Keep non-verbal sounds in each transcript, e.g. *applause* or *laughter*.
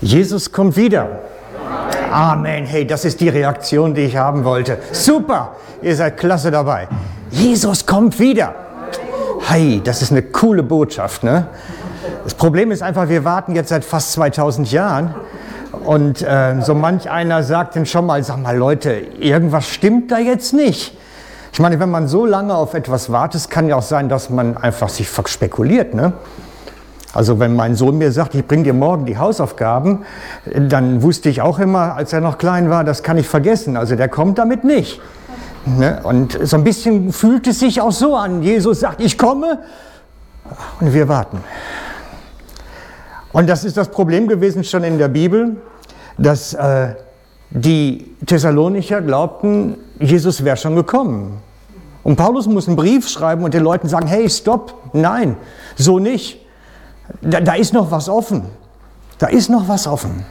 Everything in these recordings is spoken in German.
Jesus kommt wieder. Amen. Hey, das ist die Reaktion, die ich haben wollte. Super, ihr seid klasse dabei. Jesus kommt wieder. Hey, das ist eine coole Botschaft, ne? Das Problem ist einfach, wir warten jetzt seit fast 2000 Jahren und äh, so manch einer sagt dann schon mal, sag mal Leute, irgendwas stimmt da jetzt nicht. Ich meine, wenn man so lange auf etwas wartet, kann ja auch sein, dass man einfach sich verspekuliert, ne? Also wenn mein Sohn mir sagt, ich bringe dir morgen die Hausaufgaben, dann wusste ich auch immer, als er noch klein war, das kann ich vergessen. Also der kommt damit nicht. Ne? Und so ein bisschen fühlt es sich auch so an. Jesus sagt, ich komme und wir warten. Und das ist das Problem gewesen schon in der Bibel, dass äh, die Thessalonicher glaubten, Jesus wäre schon gekommen. Und Paulus muss einen Brief schreiben und den Leuten sagen, hey, stopp, nein, so nicht. Da, da ist noch was offen. Da ist noch was offen.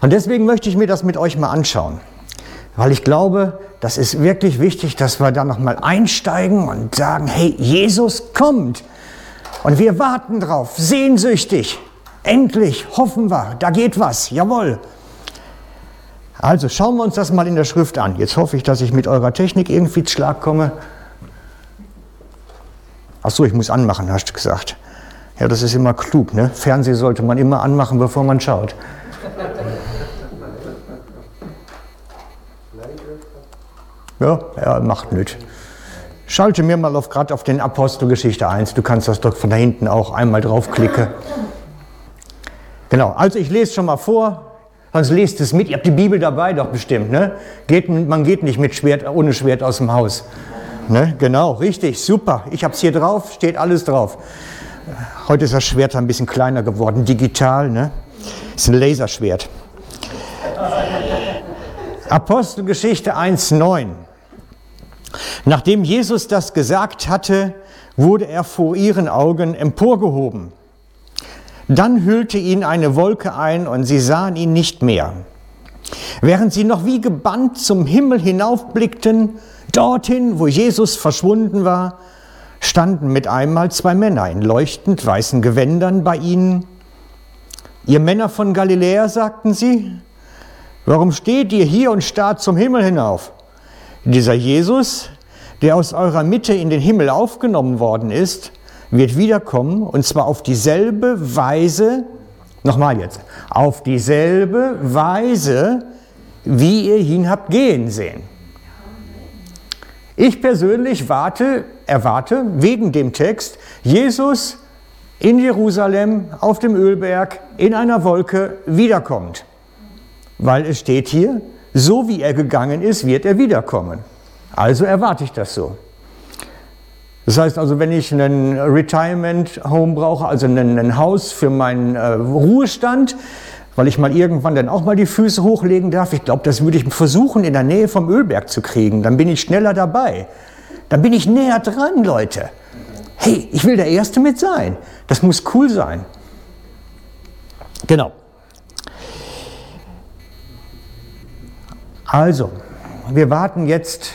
Und deswegen möchte ich mir das mit euch mal anschauen. Weil ich glaube, das ist wirklich wichtig, dass wir da nochmal einsteigen und sagen, hey, Jesus kommt. Und wir warten drauf, sehnsüchtig. Endlich, hoffen wir, da geht was, jawohl. Also schauen wir uns das mal in der Schrift an. Jetzt hoffe ich, dass ich mit eurer Technik irgendwie zu Schlag komme. Ach so, ich muss anmachen, hast du gesagt. Ja, das ist immer klug. Ne? Fernsehen sollte man immer anmachen, bevor man schaut. Ja, er macht nichts. Schalte mir mal auf gerade auf den Apostelgeschichte 1. Du kannst das doch von da hinten auch einmal draufklicken. Genau, also ich lese schon mal vor, sonst lest es mit. Ihr habt die Bibel dabei doch bestimmt, ne? Geht, man geht nicht mit Schwert, ohne Schwert aus dem Haus. Ne? Genau, richtig, super. Ich habe es hier drauf, steht alles drauf. Heute ist das Schwert ein bisschen kleiner geworden, digital, ne? Ist ein Laserschwert. Apostelgeschichte 1,9. Nachdem Jesus das gesagt hatte, wurde er vor ihren Augen emporgehoben. Dann hüllte ihn eine Wolke ein und sie sahen ihn nicht mehr. Während sie noch wie gebannt zum Himmel hinaufblickten, dorthin, wo Jesus verschwunden war, standen mit einmal zwei Männer in leuchtend weißen Gewändern bei ihnen. Ihr Männer von Galiläa, sagten sie, warum steht ihr hier und starrt zum Himmel hinauf? Dieser Jesus, der aus eurer Mitte in den Himmel aufgenommen worden ist, wird wiederkommen und zwar auf dieselbe Weise, nochmal jetzt, auf dieselbe Weise, wie ihr ihn habt gehen sehen. Ich persönlich warte, erwarte wegen dem Text Jesus in Jerusalem auf dem Ölberg in einer Wolke wiederkommt. Weil es steht hier, so wie er gegangen ist, wird er wiederkommen. Also erwarte ich das so. Das heißt also, wenn ich einen Retirement Home brauche, also ein, Haus für meinen äh, Ruhestand, weil ich mal irgendwann dann auch mal die Füße hochlegen darf, ich glaube, das würde ich versuchen, in der Nähe vom Ölberg zu kriegen. Dann bin ich schneller dabei. Dann bin ich näher dran, Leute. Hey, ich will der Erste mit sein. Das muss cool sein. Genau. Also, wir warten jetzt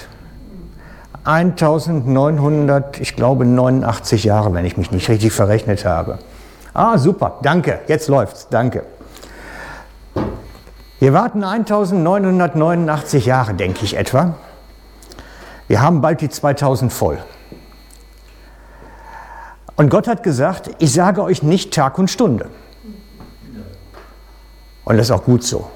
1900, ich glaube 89 Jahre, wenn ich mich nicht richtig verrechnet habe. Ah, super, danke, jetzt läuft's, danke. Wir warten 1989 Jahre, denke ich etwa. Wir haben bald die 2000 voll. Und Gott hat gesagt, ich sage euch nicht Tag und Stunde. Und das ist auch gut so.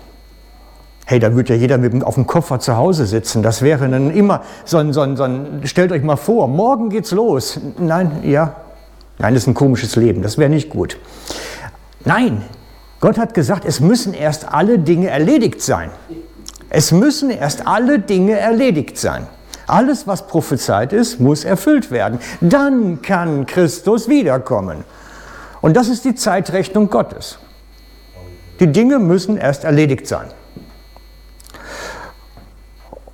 Hey, da würde ja jeder mit auf dem Koffer zu Hause sitzen. Das wäre dann immer so ein, so, ein, so ein, stellt euch mal vor, morgen geht's los. Nein, ja, nein, das ist ein komisches Leben, das wäre nicht gut. Nein, Gott hat gesagt, es müssen erst alle Dinge erledigt sein. Es müssen erst alle Dinge erledigt sein. Alles, was prophezeit ist, muss erfüllt werden. Dann kann Christus wiederkommen. Und das ist die Zeitrechnung Gottes. Die Dinge müssen erst erledigt sein.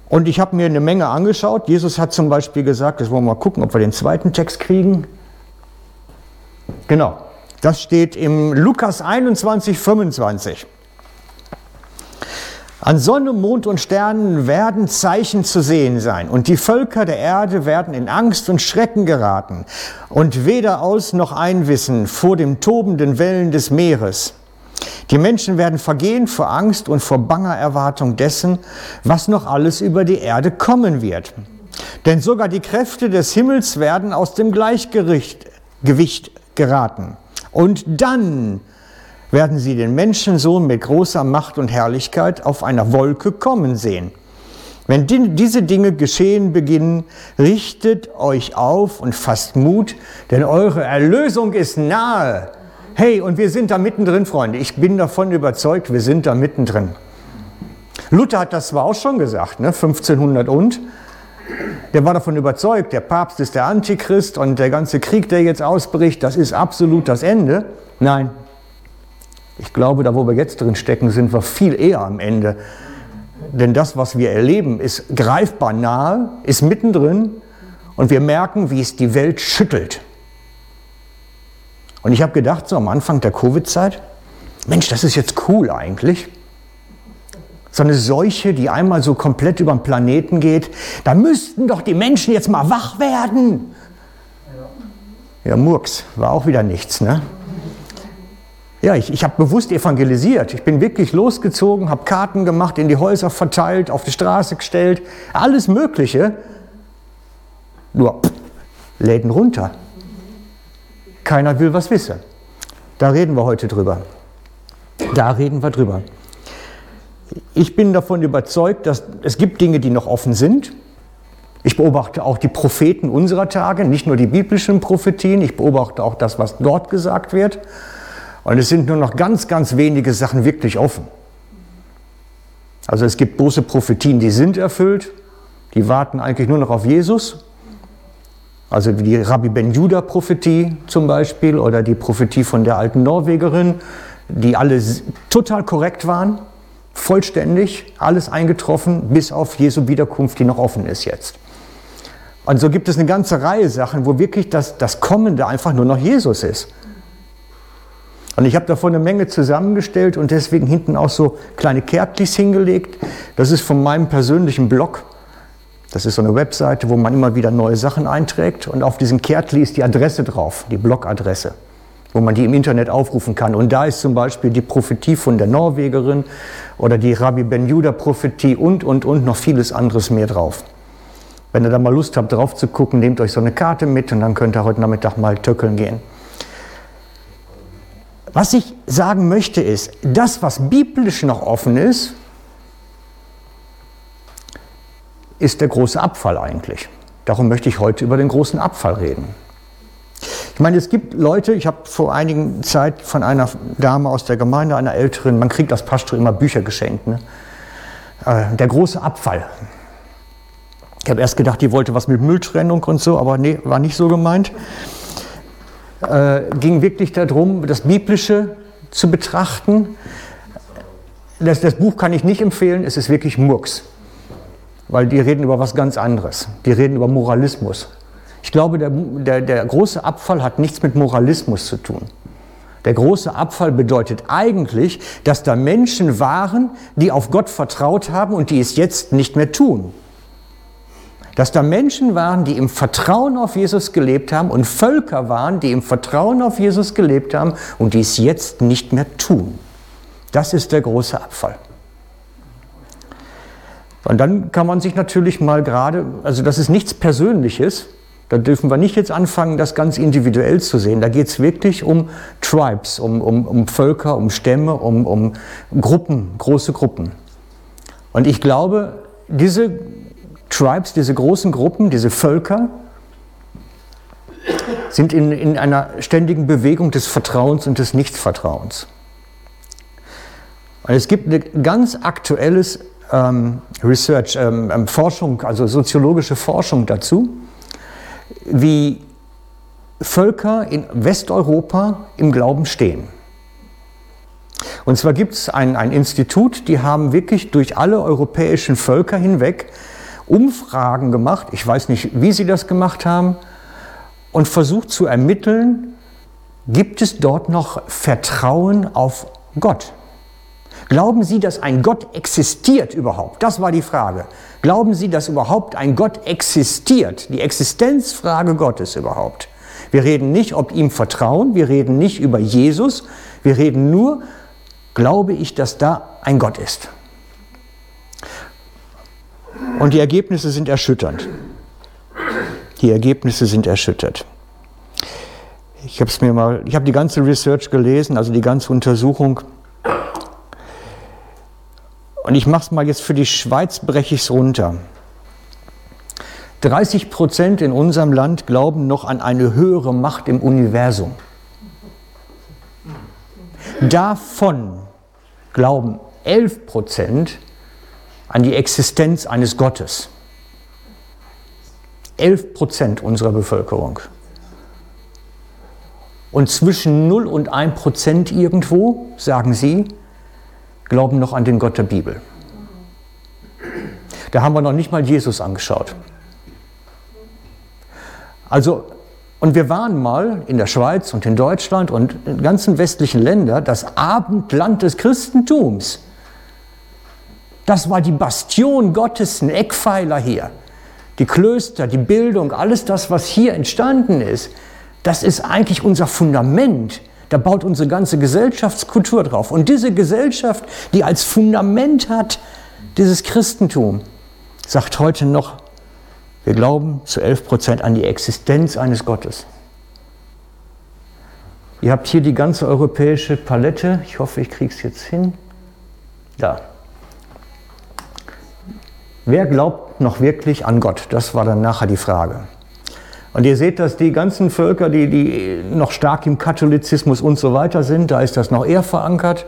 Und ich habe mir eine Menge angeschaut. Jesus hat zum Beispiel gesagt, das wollen wir mal gucken, ob wir den zweiten Text kriegen. Genau, das steht im Lukas 21, 25. An Sonne, Mond und Sternen werden Zeichen zu sehen sein, und die Völker der Erde werden in Angst und Schrecken geraten und weder aus noch einwissen vor dem tobenden Wellen des Meeres Die Menschen werden vergehen vor Angst und vor banger Erwartung dessen, was noch alles über die Erde kommen wird. Denn sogar die Kräfte des Himmels werden aus dem Gleichgewicht Gewicht geraten. Und dann werden sie den Menschensohn mit großer Macht und Herrlichkeit auf einer Wolke kommen sehen. Wenn diese Dinge geschehen beginnen, richtet euch auf und fasst Mut, denn eure Erlösung ist nahe. Hey, und wir sind da mittendrin, Freunde. Ich bin davon überzeugt, wir sind da mittendrin. Luther hat das zwar auch schon gesagt, ne? 1500 und. Der war davon überzeugt, der Papst ist der Antichrist und der ganze Krieg, der jetzt ausbricht, das ist absolut das Ende. Nein, ich glaube, da wo wir jetzt drin stecken, sind wir viel eher am Ende. Denn das, was wir erleben, ist greifbar nahe, ist mittendrin und wir merken, wie es die Welt schüttelt. Und ich habe gedacht, so am Anfang der Covid-Zeit, Mensch, das ist jetzt cool eigentlich. So eine Seuche, die einmal so komplett über den Planeten geht, da müssten doch die Menschen jetzt mal wach werden. Ja, Murks, war auch wieder nichts, ne? Ja, ich, ich habe bewusst evangelisiert. Ich bin wirklich losgezogen, habe Karten gemacht, in die Häuser verteilt, auf die Straße gestellt, alles Mögliche. Nur pff, Läden runter. Keiner will was wissen. Da reden wir heute drüber. Da reden wir drüber. Ich bin davon überzeugt, dass es gibt Dinge, die noch offen sind. Ich beobachte auch die Propheten unserer Tage, nicht nur die biblischen Prophetien, ich beobachte auch das, was dort gesagt wird. Und es sind nur noch ganz, ganz wenige Sachen wirklich offen. Also es gibt große Prophetien, die sind erfüllt, die warten eigentlich nur noch auf Jesus. Also die Rabbi Ben Judah Prophetie zum Beispiel oder die Prophetie von der alten Norwegerin, die alle total korrekt waren, vollständig, alles eingetroffen, bis auf Jesu Wiederkunft, die noch offen ist jetzt. Und so gibt es eine ganze Reihe Sachen, wo wirklich das, das Kommende einfach nur noch Jesus ist. Und ich habe davon eine Menge zusammengestellt und deswegen hinten auch so kleine Kärtlis hingelegt. Das ist von meinem persönlichen Blog. Das ist so eine Webseite, wo man immer wieder neue Sachen einträgt. Und auf diesem Kärtli ist die Adresse drauf, die Blogadresse, wo man die im Internet aufrufen kann. Und da ist zum Beispiel die Prophetie von der Norwegerin oder die Rabbi Ben Judah Prophetie und, und, und noch vieles anderes mehr drauf. Wenn ihr da mal Lust habt, drauf zu gucken, nehmt euch so eine Karte mit und dann könnt ihr heute Nachmittag mal töckeln gehen. Was ich sagen möchte ist, das, was biblisch noch offen ist, ist der große Abfall eigentlich. Darum möchte ich heute über den großen Abfall reden. Ich meine, es gibt Leute, ich habe vor einigen Zeit von einer Dame aus der Gemeinde, einer Älteren, man kriegt als Pastor immer Bücher geschenkt, ne? Äh, der große Abfall. Ich habe erst gedacht, die wollte was mit Mülltrennung und so, aber nee, war nicht so gemeint äh, ging wirklich darum, das Biblische zu betrachten. Das, das Buch kann ich nicht empfehlen, es ist wirklich Murks, weil die reden über was ganz anderes. Die reden über Moralismus. Ich glaube, der, der, der große Abfall hat nichts mit Moralismus zu tun. Der große Abfall bedeutet eigentlich, dass da Menschen waren, die auf Gott vertraut haben und die es jetzt nicht mehr tun dass da Menschen waren, die im Vertrauen auf Jesus gelebt haben und Völker waren, die im Vertrauen auf Jesus gelebt haben und die es jetzt nicht mehr tun. Das ist der große Abfall. Und dann kann man sich natürlich mal gerade, also das ist nichts Persönliches, da dürfen wir nicht jetzt anfangen, das ganz individuell zu sehen. Da geht es wirklich um Tribes, um, um, um Völker, um Stämme, um, um Gruppen, große Gruppen. Und ich glaube, diese Tribes, diese großen Gruppen, diese Völker, sind in, in einer ständigen Bewegung des Vertrauens und des Nichtvertrauens. Und es gibt eine ganz aktuelles ähm, Research, ähm, ähm, Forschung, also soziologische Forschung dazu, wie Völker in Westeuropa im Glauben stehen. Und zwar gibt es ein, ein Institut, die haben wirklich durch alle europäischen Völker hinweg Umfragen gemacht, ich weiß nicht, wie sie das gemacht haben, und versucht zu ermitteln, gibt es dort noch Vertrauen auf Gott? Glauben Sie, dass ein Gott existiert überhaupt? Das war die Frage. Glauben Sie, dass überhaupt ein Gott existiert? Die Existenzfrage Gottes überhaupt. Wir reden nicht, ob ihm vertrauen, wir reden nicht über Jesus, wir reden nur, glaube ich, dass da ein Gott ist. Und die Ergebnisse sind erschütternd. Die Ergebnisse sind erschüttert. Ich habe es mir mal, ich habe die ganze Research gelesen, also die ganze Untersuchung. Und ich mache es mal jetzt für die Schweiz, breche ich es runter. 30 Prozent in unserem Land glauben noch an eine höhere Macht im Universum. Davon glauben 11 Prozent an die Existenz eines Gottes. 11 Prozent unserer Bevölkerung. Und zwischen 0 und 1 Prozent irgendwo, sagen sie, glauben noch an den Gott der Bibel. Da haben wir noch nicht mal Jesus angeschaut. Also, und wir waren mal in der Schweiz und in Deutschland und in ganzen westlichen Ländern das Abendland des Christentums. Das war die Bastion Gottes, ein Eckpfeiler hier. Die Klöster, die Bildung, alles das, was hier entstanden ist, das ist eigentlich unser Fundament. Da baut unsere ganze Gesellschaftskultur drauf. Und diese Gesellschaft, die als Fundament hat, dieses Christentum, sagt heute noch, wir glauben zu 11 Prozent an die Existenz eines Gottes. Ihr habt hier die ganze europäische Palette. Ich hoffe, ich kriege es jetzt hin. Da. Wer glaubt noch wirklich an Gott? Das war dann nachher die Frage. Und ihr seht, dass die ganzen Völker, die, die noch stark im Katholizismus und so weiter sind, da ist das noch eher verankert.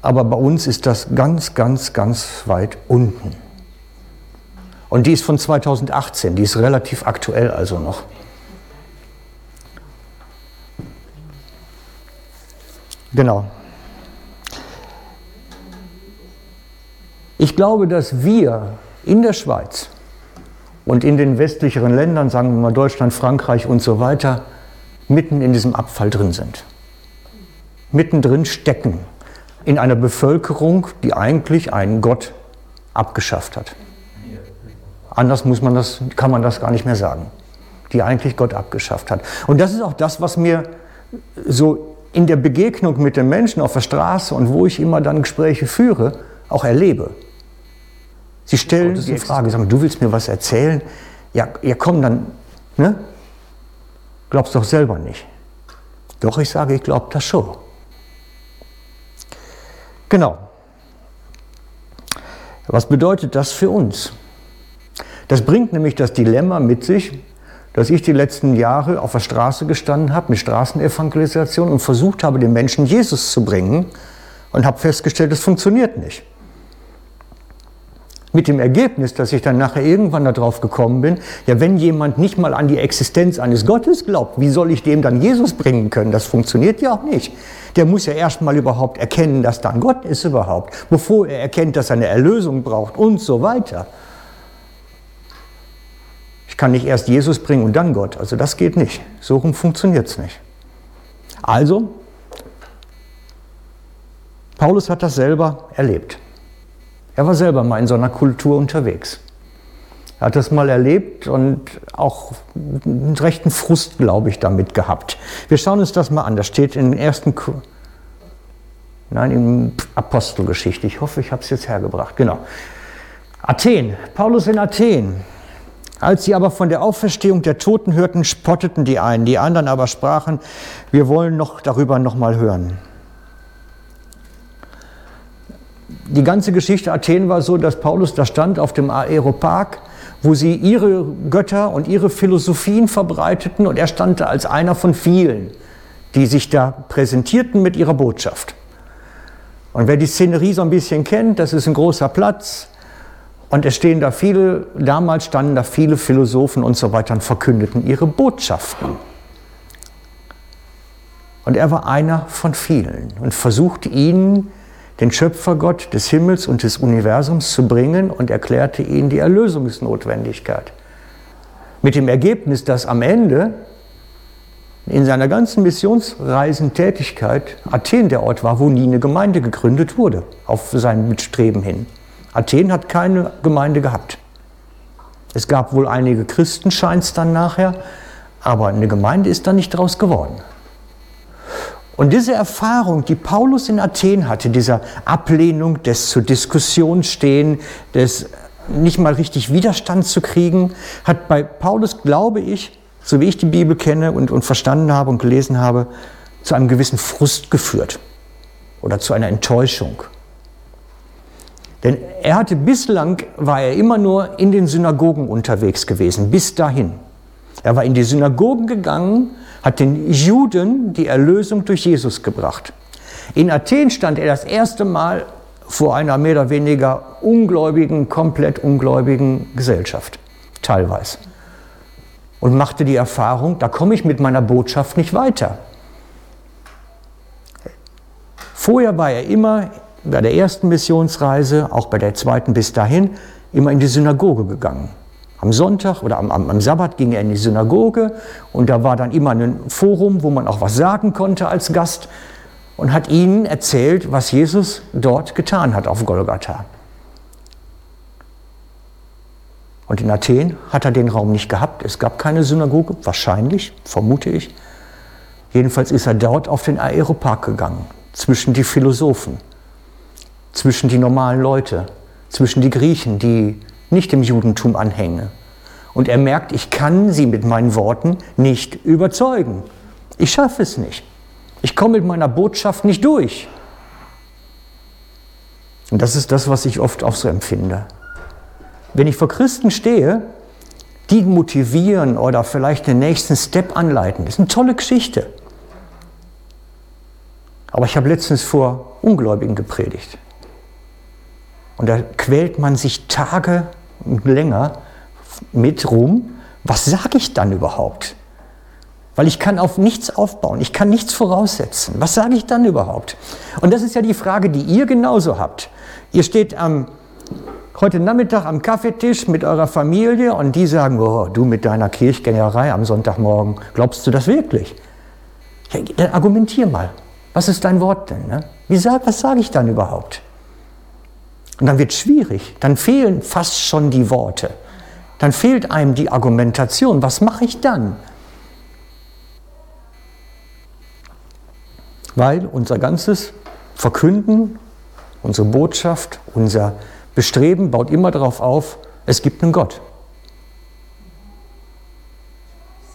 Aber bei uns ist das ganz, ganz, ganz weit unten. Und die ist von 2018, die ist relativ aktuell also noch. Genau. Ich glaube, dass wir in der Schweiz und in den westlicheren Ländern, sagen wir mal Deutschland, Frankreich und so weiter, mitten in diesem Abfall drin sind. Mittendrin stecken in einer Bevölkerung, die eigentlich einen Gott abgeschafft hat. Anders muss man das, kann man das gar nicht mehr sagen, die eigentlich Gott abgeschafft hat. Und das ist auch das, was mir so in der Begegnung mit den Menschen auf der Straße und wo ich immer dann Gespräche führe, auch erlebe. Sie stellen die Frage, sagen, du willst mir was erzählen? Ja, ja komm dann, ne? Glaubst doch selber nicht. Doch, ich sage, ich glaube das schon. Genau. Was bedeutet das für uns? Das bringt nämlich das Dilemma mit sich, dass ich die letzten Jahre auf der Straße gestanden habe mit Straßenevangelisation und versucht habe, den Menschen Jesus zu bringen und habe festgestellt, es funktioniert nicht. Mit dem Ergebnis, dass ich dann nachher irgendwann darauf gekommen bin, ja, wenn jemand nicht mal an die Existenz eines Gottes glaubt, wie soll ich dem dann Jesus bringen können? Das funktioniert ja auch nicht. Der muss ja erstmal überhaupt erkennen, dass da ein Gott ist überhaupt, bevor er erkennt, dass er eine Erlösung braucht und so weiter kann nicht erst Jesus bringen und dann Gott. Also das geht nicht. So rum funktioniert es nicht. Also, Paulus hat das selber erlebt. Er war selber mal in so einer Kultur unterwegs. Er hat das mal erlebt und auch einen rechten Frust, glaube ich, damit gehabt. Wir schauen uns das mal an. Das steht in den ersten, nein, in Apostelgeschichte. Ich hoffe, ich habe es jetzt hergebracht. Genau. Athen. Paulus in Athen. Als sie aber von der Auferstehung der Toten hörten, spotteten die einen, die anderen aber sprachen, wir wollen noch darüber noch mal hören. Die ganze Geschichte Athen war so, dass Paulus da stand auf dem Aeropark, wo sie ihre Götter und ihre Philosophien verbreiteten und er stand da als einer von vielen, die sich da präsentierten mit ihrer Botschaft. Und wer die Szenerie so ein bisschen kennt, das ist ein großer Platz, und es stehen da viele, damals standen da viele Philosophen und so weiter und verkündeten ihre Botschaften. Und er war einer von vielen und versuchte ihnen den Schöpfergott des Himmels und des Universums zu bringen und erklärte ihnen die Erlösungsnotwendigkeit. Mit dem Ergebnis, dass am Ende in seiner ganzen Missionsreisentätigkeit Athen der Ort war, wo nie eine Gemeinde gegründet wurde, auf sein Mitstreben hin. Athen hat keine Gemeinde gehabt. Es gab wohl einige Christen, scheint es dann nachher, aber eine Gemeinde ist da nicht draus geworden. Und diese Erfahrung, die Paulus in Athen hatte, dieser Ablehnung, des zur Diskussion stehen, des nicht mal richtig Widerstand zu kriegen, hat bei Paulus, glaube ich, so wie ich die Bibel kenne und, und verstanden habe und gelesen habe, zu einem gewissen Frust geführt oder zu einer Enttäuschung. Denn er hatte bislang, war er immer nur in den Synagogen unterwegs gewesen, bis dahin. Er war in die Synagogen gegangen, hat den Juden die Erlösung durch Jesus gebracht. In Athen stand er das erste Mal vor einer mehr oder weniger ungläubigen, komplett ungläubigen Gesellschaft, teilweise. Und machte die Erfahrung, da komme ich mit meiner Botschaft nicht weiter. Vorher war er immer bei der ersten Missionsreise, auch bei der zweiten bis dahin, immer in die Synagoge gegangen. Am Sonntag oder am, am, am, Sabbat ging er in die Synagoge und da war dann immer ein Forum, wo man auch was sagen konnte als Gast und hat ihnen erzählt, was Jesus dort getan hat auf Golgatha. Und in Athen hat er den Raum nicht gehabt. Es gab keine Synagoge, wahrscheinlich, vermute ich. Jedenfalls ist er dort auf den Aeropark gegangen, zwischen die Philosophen, zwischen die normalen Leute, zwischen die Griechen, die nicht dem Judentum anhänge. Und er merkt, ich kann sie mit meinen Worten nicht überzeugen. Ich schaffe es nicht. Ich komme mit meiner Botschaft nicht durch. Und das ist das, was ich oft auch so empfinde. Wenn ich vor Christen stehe, die motivieren oder vielleicht den nächsten Step anleiten, das ist eine tolle Geschichte. Aber ich habe letztens vor Ungläubigen gepredigt. Und da quält man sich Tage länger mit rum, was sage ich dann überhaupt? Weil ich kann auf nichts aufbauen, ich kann nichts voraussetzen. Was sage ich dann überhaupt? Und das ist ja die Frage, die ihr genauso habt. Ihr steht am, heute Nachmittag am Kaffeetisch mit eurer Familie und die sagen, oh, du mit deiner Kirchgängerei am Sonntagmorgen, glaubst du das wirklich? Ja, dann argumentier mal. Was ist dein Wort denn? Ne? Wie, was sage ich dann überhaupt? Und dann wird es schwierig, dann fehlen fast schon die Worte, dann fehlt einem die Argumentation. Was mache ich dann? Weil unser ganzes Verkünden, unsere Botschaft, unser Bestreben baut immer darauf auf, es gibt einen Gott.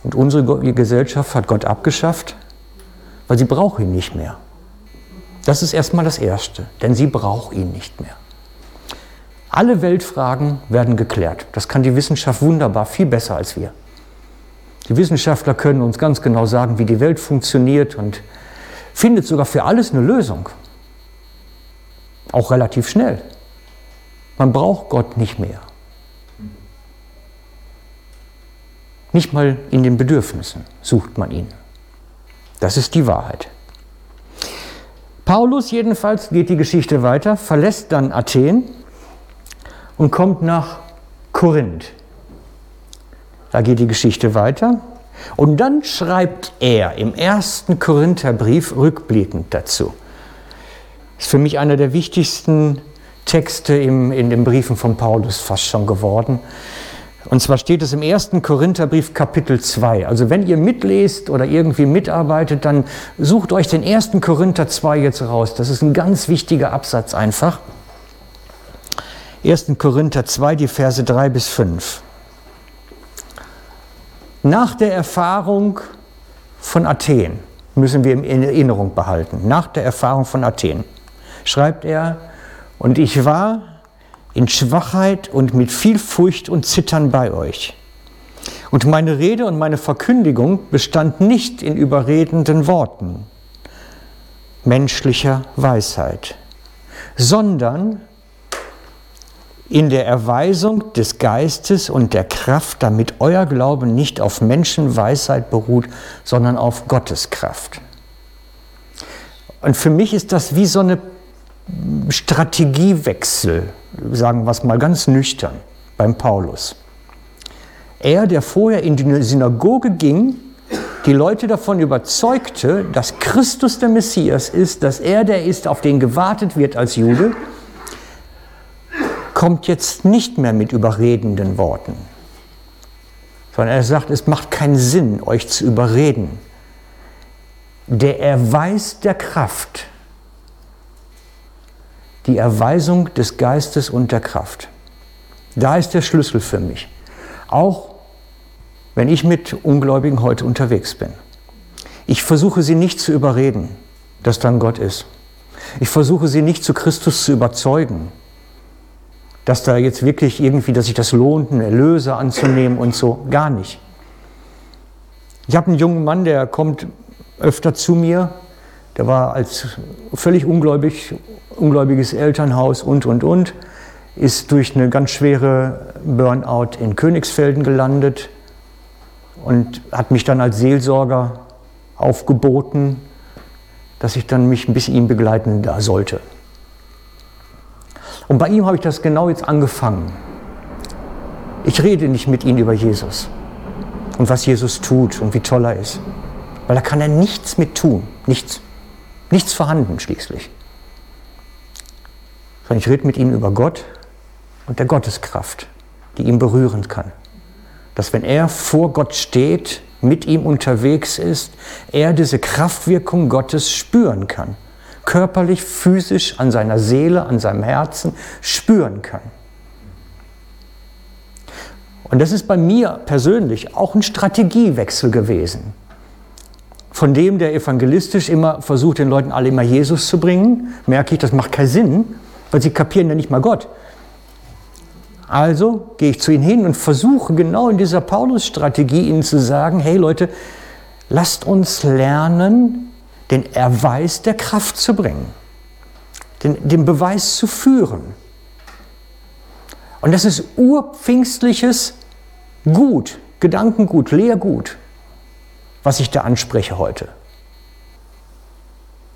Und unsere Gesellschaft hat Gott abgeschafft, weil sie braucht ihn nicht mehr. Das ist erstmal das Erste, denn sie braucht ihn nicht mehr. Alle Weltfragen werden geklärt. Das kann die Wissenschaft wunderbar, viel besser als wir. Die Wissenschaftler können uns ganz genau sagen, wie die Welt funktioniert und findet sogar für alles eine Lösung. Auch relativ schnell. Man braucht Gott nicht mehr. Nicht mal in den Bedürfnissen sucht man ihn. Das ist die Wahrheit. Paulus jedenfalls geht die Geschichte weiter, verlässt dann Athen und kommt nach Korinth. Da geht die Geschichte weiter. Und dann schreibt er im ersten Korintherbrief rückblickend dazu. Ist für mich einer der wichtigsten Texte im, in den Briefen von Paulus fast schon geworden. Und zwar steht es im ersten Korintherbrief Kapitel 2. Also wenn ihr mitlest oder irgendwie mitarbeitet, dann sucht euch den ersten Korinther 2 jetzt raus. Das ist ein ganz wichtiger Absatz einfach. 1. Korinther 2, die Verse 3 bis 5. Nach der Erfahrung von Athen müssen wir in Erinnerung behalten, nach der Erfahrung von Athen, schreibt er, und ich war in Schwachheit und mit viel Furcht und Zittern bei euch. Und meine Rede und meine Verkündigung bestand nicht in überredenden Worten menschlicher Weisheit, sondern in der Erweisung des Geistes und der Kraft, damit euer Glauben nicht auf Menschenweisheit beruht, sondern auf Gottes Kraft. Und für mich ist das wie so eine Strategiewechsel, sagen wir es mal ganz nüchtern, beim Paulus. Er, der vorher in die Synagoge ging, die Leute davon überzeugte, dass Christus der Messias ist, dass er der ist, auf den gewartet wird als Jude, kommt jetzt nicht mehr mit überredenden Worten, sondern er sagt, es macht keinen Sinn, euch zu überreden. der Erweis der Kraft, die Erweisung des Geistes und der Kraft. Da ist der Schlüssel für mich. Auch wenn ich mit Ungläubigen heute unterwegs bin. Ich versuche sie nicht zu überreden, dass dann Gott ist. Ich versuche sie nicht zu Christus zu überzeugen, dass da jetzt wirklich irgendwie, dass sich das lohnt, einen Erlöser anzunehmen und so. Gar nicht. Ich habe einen jungen Mann, der kommt öfter zu mir. Der war als völlig ungläubig, ungläubiges Elternhaus und, und, und. Ist durch eine ganz schwere Burnout in Königsfelden gelandet und hat mich dann als Seelsorger aufgeboten, dass ich dann mich ein bisschen ihm begleiten da sollte. Und bei ihm habe ich das genau jetzt angefangen. Ich rede nicht mit ihm über Jesus und was Jesus tut und wie toll er ist, weil da kann er nichts mit tun, nichts, nichts vorhanden schließlich. Sondern ich rede mit ihm über Gott und der Gotteskraft, die ihn berühren kann. Dass wenn er vor Gott steht, mit ihm unterwegs ist, er diese Kraftwirkung Gottes spüren kann. Körperlich, physisch, an seiner Seele, an seinem Herzen spüren kann. Und das ist bei mir persönlich auch ein Strategiewechsel gewesen. Von dem, der evangelistisch immer versucht, den Leuten alle immer Jesus zu bringen, merke ich, das macht keinen Sinn, weil sie kapieren ja nicht mal Gott. Also gehe ich zu ihnen hin und versuche genau in dieser Paulus-Strategie ihnen zu sagen, hey Leute, lasst uns lernen, den Erweis der Kraft zu bringen, den, den Beweis zu führen. Und das ist urpfingstliches Gut, Gedankengut, Lehrgut, was ich da anspreche heute.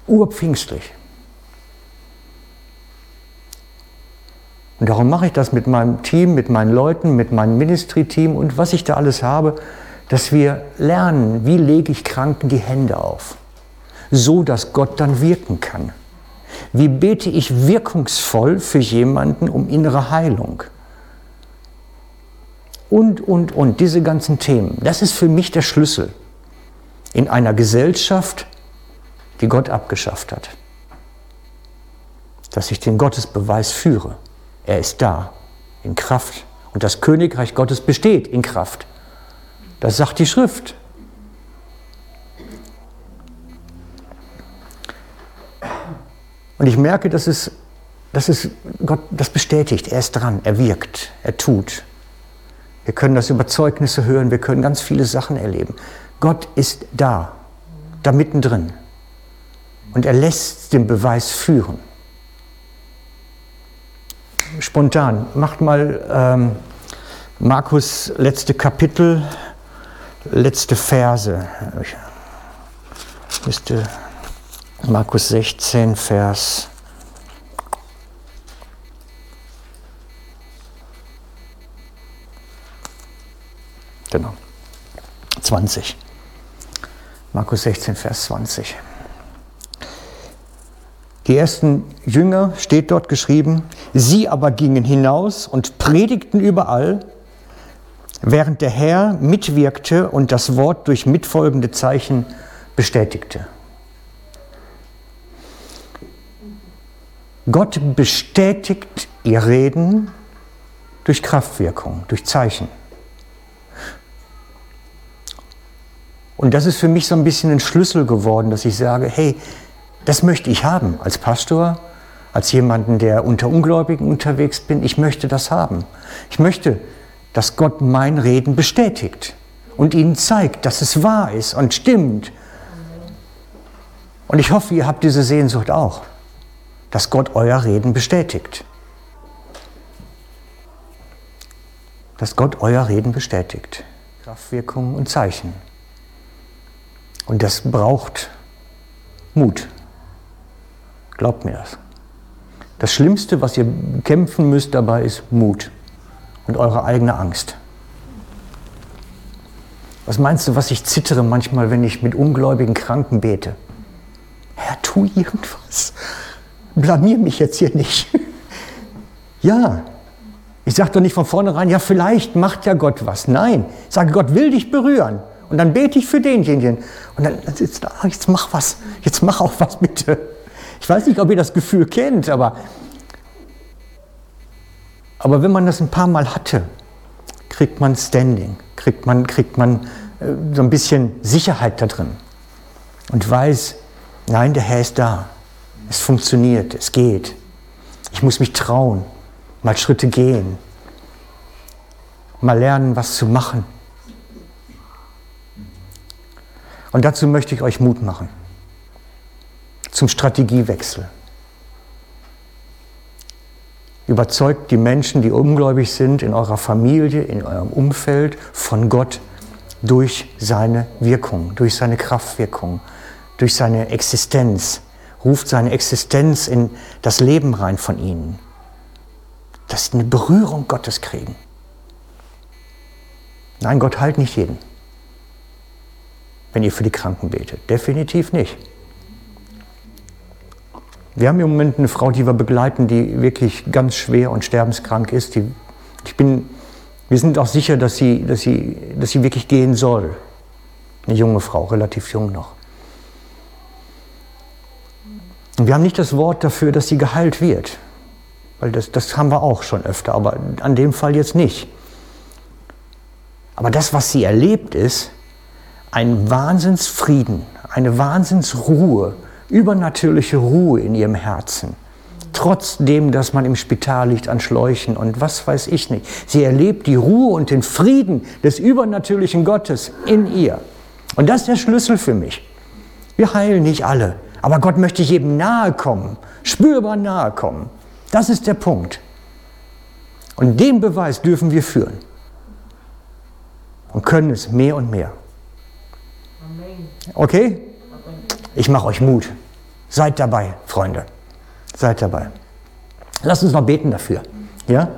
Urpfingstlich. Und darum mache ich das mit meinem Team, mit meinen Leuten, mit meinem Ministry-Team und was ich da alles habe, dass wir lernen, wie lege ich Kranken die Hände auf, so dass Gott dann wirken kann. Wie bete ich wirkungsvoll für jemanden um innere Heilung? Und, und, und, diese ganzen Themen. Das ist für mich der Schlüssel in einer Gesellschaft, die Gott abgeschafft hat. Dass ich den Gottesbeweis führe. Er ist da, in Kraft. Und das Königreich Gottes besteht in Kraft. Das sagt die Schrift. Und ich merke, dass es, dass es Gott das bestätigt. Er ist dran, er wirkt, er tut. Wir können das über Zeugnisse hören, wir können ganz viele Sachen erleben. Gott ist da, da mittendrin. Und er lässt den Beweis führen spontan. Macht mal ähm, Markus letzte Kapitel, letzte Verse. Ich müsste Markus 16, Vers. Genau. 20. Markus 16, Vers 20. Die ersten Jünger, steht dort geschrieben, sie aber gingen hinaus und predigten überall, während der Herr mitwirkte und das Wort durch mitfolgende Zeichen bestätigte. Gott bestätigt ihr Reden durch Kraftwirkung, durch Zeichen. Und das ist für mich so ein bisschen ein Schlüssel geworden, dass ich sage, hey, das möchte ich haben als Pastor, als jemanden, der unter Ungläubigen unterwegs bin. Ich möchte das haben. Ich möchte, dass Gott mein Reden bestätigt und ihnen zeigt, dass es wahr ist und stimmt. Und ich hoffe, ihr habt diese Sehnsucht auch, dass Gott euer Reden bestätigt. Dass Gott euer Reden bestätigt. Kraftwirkungen und Zeichen. Und das braucht Mut. Glaubt mir das. Das Schlimmste, was ihr kämpfen müsst dabei, ist Mut und eure eigene Angst. Was meinst du, was ich zittere manchmal, wenn ich mit ungläubigen Kranken bete? Herr, tu irgendwas. Blamier mich jetzt hier nicht. *laughs* ja, ich sage doch nicht von vornherein, ja, vielleicht macht ja Gott was. Nein, ich sage, Gott will dich berühren Und dann bete ich für denjenigen. Und dann jetzt, ah, jetzt mach was, jetzt mach auch was *laughs* bitte. Ich weiß nicht, ob ihr das Gefühl kennt, aber, aber wenn man das ein paar Mal hatte, kriegt man Standing, kriegt man, kriegt man äh, so ein bisschen Sicherheit da drin und weiß, nein, der Herr ist da. Es funktioniert, es geht. Ich muss mich trauen, mal Schritte gehen, mal lernen, was zu machen. Und dazu möchte ich euch Mut machen. Zum Strategiewechsel. Überzeugt die Menschen, die ungläubig sind, in eurer Familie, in eurem Umfeld von Gott durch seine Wirkung, durch seine Kraftwirkung, durch seine Existenz. Ruft seine Existenz in das Leben rein von ihnen. Dass sie eine Berührung Gottes kriegen. Nein, Gott heilt nicht jeden, wenn ihr für die Kranken betet. Definitiv nicht. Wir haben im Moment eine Frau, die wir begleiten, die wirklich ganz schwer und sterbenskrank ist. Die, ich bin, wir sind auch sicher, dass sie, dass, sie, dass sie wirklich gehen soll. Eine junge Frau, relativ jung noch. Und wir haben nicht das Wort dafür, dass sie geheilt wird. Weil das, das haben wir auch schon öfter, aber an dem Fall jetzt nicht. Aber das, was sie erlebt, ist ein Wahnsinnsfrieden, eine Wahnsinnsruhe, übernatürliche Ruhe in ihrem Herzen. Trotzdem, dass man im Spital liegt an Schläuchen und was weiß ich nicht. Sie erlebt die Ruhe und den Frieden des übernatürlichen Gottes in ihr. Und das ist der Schlüssel für mich. Wir heilen nicht alle, aber Gott möchte jedem nahe kommen, spürbar nahe kommen. Das ist der Punkt. Und den Beweis dürfen wir führen und können es mehr und mehr. Okay? Ich mache euch Mut. Seid dabei, Freunde. Seid dabei. Lasst uns noch beten dafür. Ja?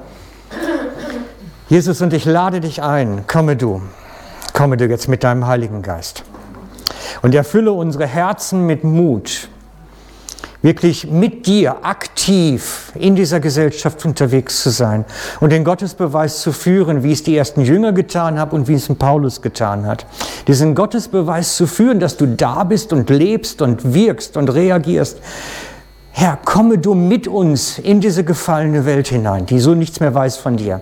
Jesus, und ich lade dich ein. Komme du. Komme du jetzt mit deinem Heiligen Geist. Und erfülle unsere Herzen mit Mut wirklich mit dir aktiv in dieser Gesellschaft unterwegs zu sein und den Gottesbeweis zu führen, wie es die ersten Jünger getan haben und wie es Paulus getan hat. Diesen Gottesbeweis zu führen, dass du da bist und lebst und wirkst und reagierst. Herr, komme du mit uns in diese gefallene Welt hinein, die so nichts mehr weiß von dir.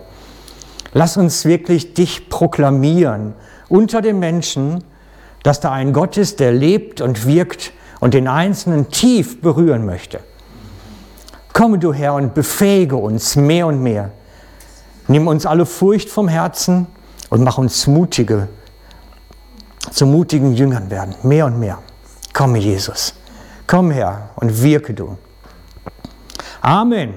Lass uns wirklich dich proklamieren unter den Menschen, dass da ein Gott ist, der lebt und wirkt und den Einzelnen tief berühren möchte. Komme du Herr und befähige uns mehr und mehr. Nimm uns alle Furcht vom Herzen und mach uns mutige, zu mutigen Jüngern werden, mehr und mehr. Komme Jesus, komm her und wirke du. Amen.